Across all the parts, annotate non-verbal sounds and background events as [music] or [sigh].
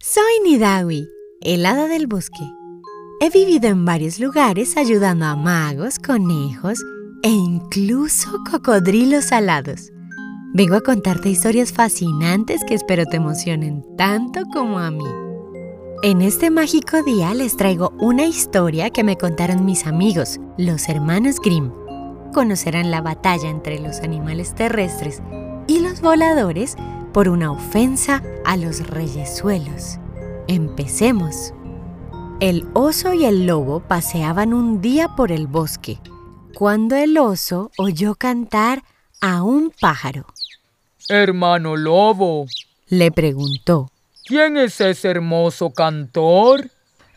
Soy Nidawi, el hada del bosque. He vivido en varios lugares ayudando a magos, conejos e incluso cocodrilos alados. Vengo a contarte historias fascinantes que espero te emocionen tanto como a mí. En este mágico día les traigo una historia que me contaron mis amigos, los hermanos Grimm. Conocerán la batalla entre los animales terrestres y los voladores por una ofensa a los reyesuelos. Empecemos. El oso y el lobo paseaban un día por el bosque, cuando el oso oyó cantar a un pájaro. Hermano lobo, Le preguntó. ¿quién es ese hermoso cantor?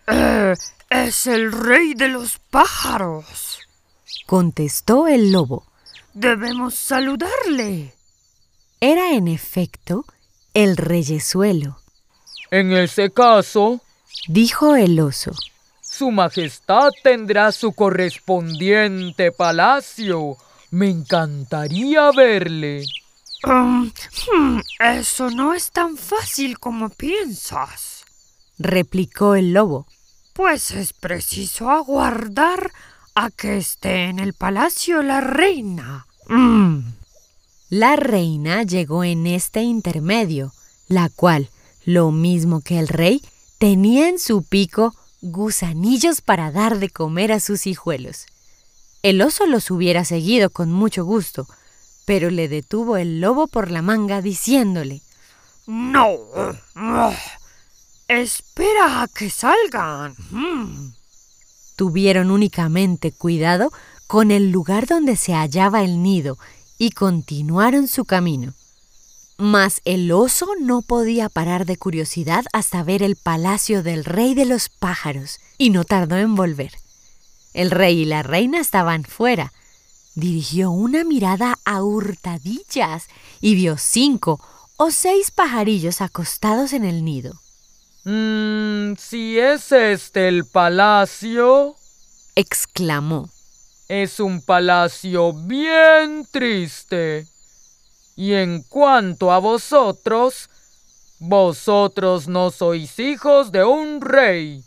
Eh, es el rey de los pájaros. Contestó el lobo. Debemos saludarle. Era en efecto el reyesuelo, En ese caso, dijo el oso. Su Majestad tendrá su correspondiente palacio. Me encantaría verle. Um, hmm, eso no es tan fácil como piensas. replicó el lobo. Pues es preciso aguardar a que esté en el palacio la reina. Mm, La reina llegó en este intermedio, la cual, lo mismo que el rey, tenía en su pico gusanillos para dar de comer a sus hijuelos. El oso los hubiera seguido con mucho gusto, pero le detuvo el lobo por la manga diciéndole No. Espera a que salgan. Mm. Tuvieron únicamente cuidado con el lugar donde se hallaba el nido y continuaron su camino. Mas el oso no podía parar de curiosidad hasta ver el palacio del rey de los pájaros y no tardó en volver. El rey y la reina estaban fuera. Dirigió una mirada a hurtadillas y vio cinco o seis pajarillos acostados en el nido. Mmm, si es este el palacio, Exclamó. Es un palacio bien triste. Y en cuanto a vosotros, vosotros no sois hijos de un rey,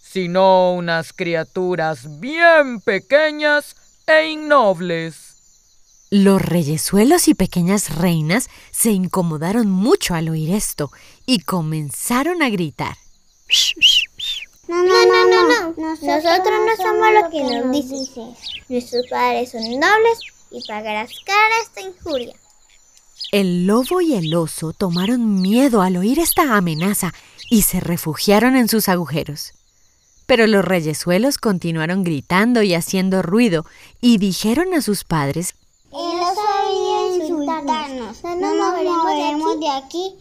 sino unas criaturas bien pequeñas e innobles. Los reyesuelos y pequeñas reinas se incomodaron mucho al oír esto y comenzaron a gritar. No, no, no, no, no. Nosotros no somos lo que nos dices. Nuestros padres son nobles y pagarás cara esta injuria. El lobo y el oso tomaron miedo al oír esta amenaza y se refugiaron en sus agujeros. Pero los reyesuelos continuaron gritando y haciendo ruido y dijeron a sus padres Él no sabía insultarnos. No nos moveremos de aquí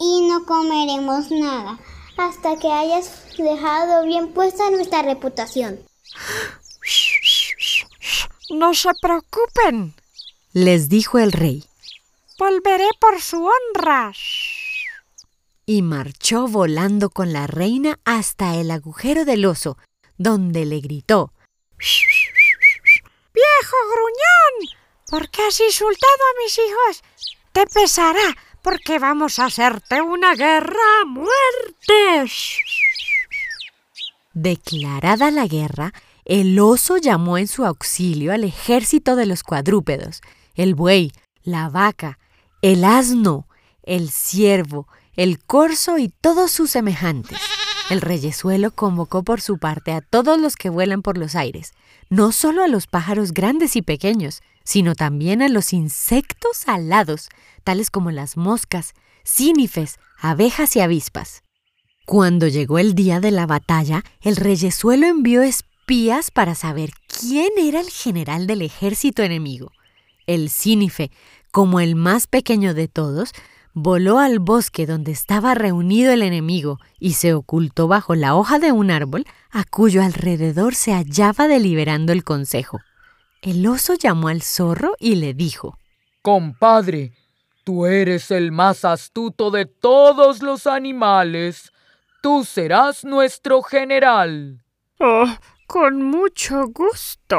y no comeremos nada hasta que hayas dejado bien puesta nuestra reputación. [gasps] No se preocupen. les dijo el rey, Volveré por su honra. y marchó volando con la reina hasta el agujero del oso, donde le gritó ¡Viejo gruñón! ¿Por qué has insultado a mis hijos? Te pesará, porque vamos a hacerte una guerra a muerte. Declarada la guerra, el oso llamó en su auxilio al ejército de los cuadrúpedos, el buey, la vaca, el asno, el ciervo, el corzo y todos sus semejantes. El reyesuelo convocó por su parte a todos los que vuelan por los aires, no solo a los pájaros grandes y pequeños, sino también a los insectos alados, tales como las moscas, cínifes, abejas y avispas. Cuando llegó el día de la batalla, el reyesuelo envió espías para saber quién era el general del ejército enemigo. El cínife, como el más pequeño de todos, voló al bosque donde estaba reunido el enemigo y se ocultó bajo la hoja de un árbol a cuyo alrededor se hallaba deliberando el consejo. El oso llamó al zorro y le dijo Compadre, tú eres el más astuto de todos los animales. Tú serás nuestro general. Oh, con mucho gusto.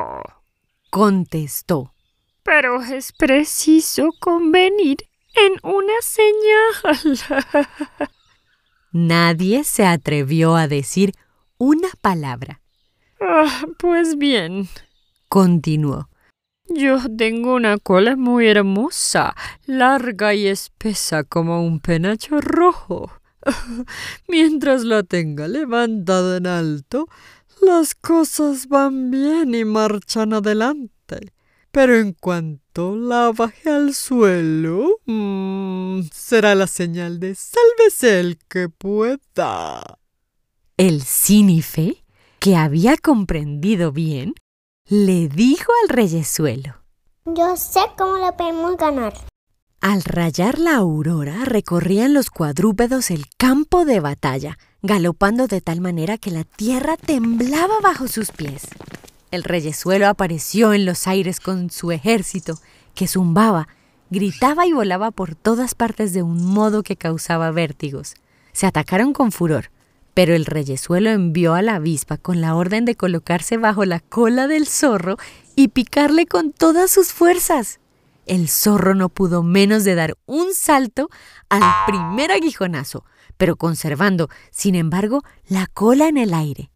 contestó. Pero es preciso convenir en una señal. [laughs] Nadie se atrevió a decir una palabra. Ah, pues bien, continuó. Yo tengo una cola muy hermosa, larga y espesa como un penacho rojo. [laughs] Mientras la tenga levantada en alto, las cosas van bien y marchan adelante. Pero en cuanto la baje al suelo, mm, será la señal de sálvese el que pueda. El cínife, que había comprendido bien, le dijo al reyesuelo. Yo sé cómo la podemos ganar. Al rayar la aurora recorrían los cuadrúpedos el campo de batalla, galopando de tal manera que la tierra temblaba bajo sus pies. El reyesuelo apareció en los aires con su ejército, que zumbaba, gritaba y volaba por todas partes de un modo que causaba vértigos. Se atacaron con furor, pero el reyesuelo envió a la avispa con la orden de colocarse bajo la cola del zorro y picarle con todas sus fuerzas. El zorro no pudo menos de dar un salto al primer aguijonazo, pero conservando, sin embargo, la cola en el aire.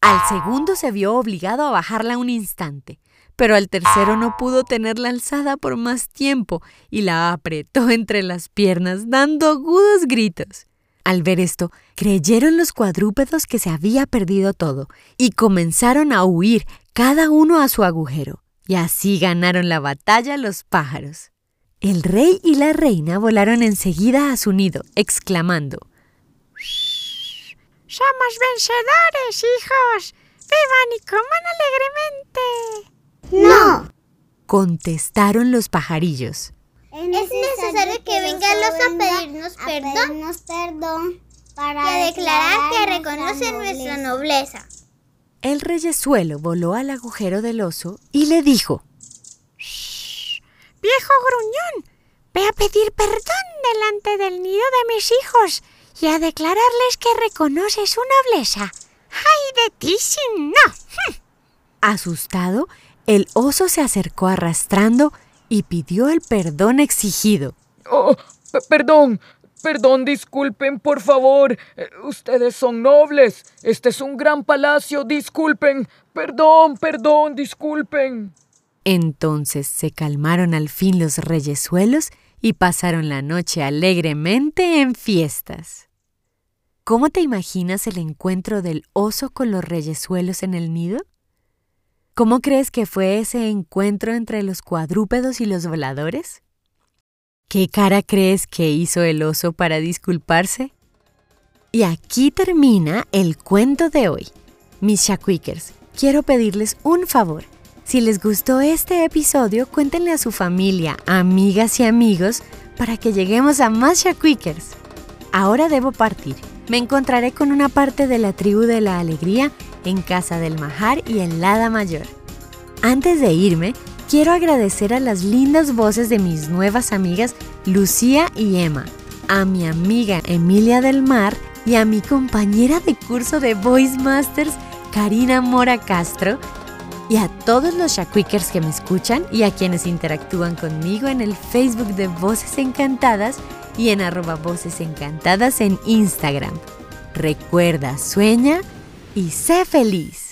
Al segundo se vio obligado a bajarla un instante, pero al tercero no pudo tenerla alzada por más tiempo y la apretó entre las piernas dando agudos gritos. Al ver esto, creyeron los cuadrúpedos que se había perdido todo y comenzaron a huir cada uno a su agujero. Y así ganaron la batalla los pájaros. El rey y la reina volaron enseguida a su nido, exclamando somos vencedores, hijos. Vivan y coman alegremente. No. Contestaron los pajarillos. Es necesario que venga el oso a pedirnos perdón, perdón para y a declarar que reconoce nuestra nobleza. El reyesuelo voló al agujero del oso y le dijo: Viejo gruñón, ve a pedir perdón delante del nido de mis hijos y a declararles que reconoce su nobleza. ¡Ay de ti si no! [laughs] Asustado, el oso se acercó arrastrando y pidió el perdón exigido. Oh, perdón, perdón, disculpen, por favor. Eh, ustedes son nobles. Este es un gran palacio, disculpen. Perdón, perdón, disculpen. Entonces se calmaron al fin los reyesuelos y pasaron la noche alegremente en fiestas. ¿Cómo te imaginas el encuentro del oso con los reyesuelos en el nido? ¿Cómo crees que fue ese encuentro entre los cuadrúpedos y los voladores? ¿Qué cara crees que hizo el oso para disculparse? Y aquí termina el cuento de hoy. Mis Shakwikers, quiero pedirles un favor. Si les gustó este episodio, cuéntenle a su familia, amigas y amigos para que lleguemos a más Shakwikers. Ahora debo partir. Me encontraré con una parte de la tribu de la alegría en Casa del Majar y en Lada Mayor. Antes de irme, quiero agradecer a las lindas voces de mis nuevas amigas Lucía y Emma, a mi amiga Emilia del Mar y a mi compañera de curso de Voice Masters, Karina Mora Castro, y a todos los Shakwikers que me escuchan y a quienes interactúan conmigo en el Facebook de Voces Encantadas y en arroba Voces Encantadas en Instagram. Recuerda, sueña y sé feliz.